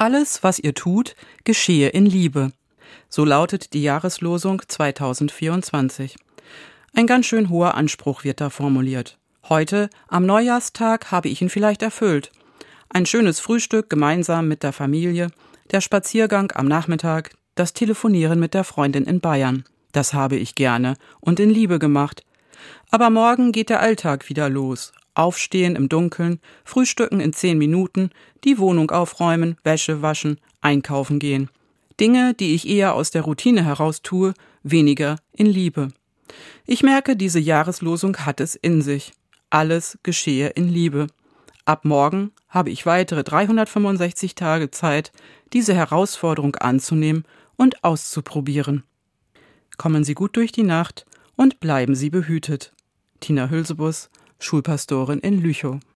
Alles, was ihr tut, geschehe in Liebe. So lautet die Jahreslosung 2024. Ein ganz schön hoher Anspruch wird da formuliert. Heute, am Neujahrstag, habe ich ihn vielleicht erfüllt. Ein schönes Frühstück gemeinsam mit der Familie, der Spaziergang am Nachmittag, das Telefonieren mit der Freundin in Bayern. Das habe ich gerne und in Liebe gemacht. Aber morgen geht der Alltag wieder los. Aufstehen im Dunkeln, Frühstücken in zehn Minuten, die Wohnung aufräumen, Wäsche waschen, einkaufen gehen. Dinge, die ich eher aus der Routine heraus tue, weniger in Liebe. Ich merke, diese Jahreslosung hat es in sich. Alles geschehe in Liebe. Ab morgen habe ich weitere 365 Tage Zeit, diese Herausforderung anzunehmen und auszuprobieren. Kommen Sie gut durch die Nacht und bleiben Sie behütet. Tina Hülsebus, Schulpastorin in Lüchow.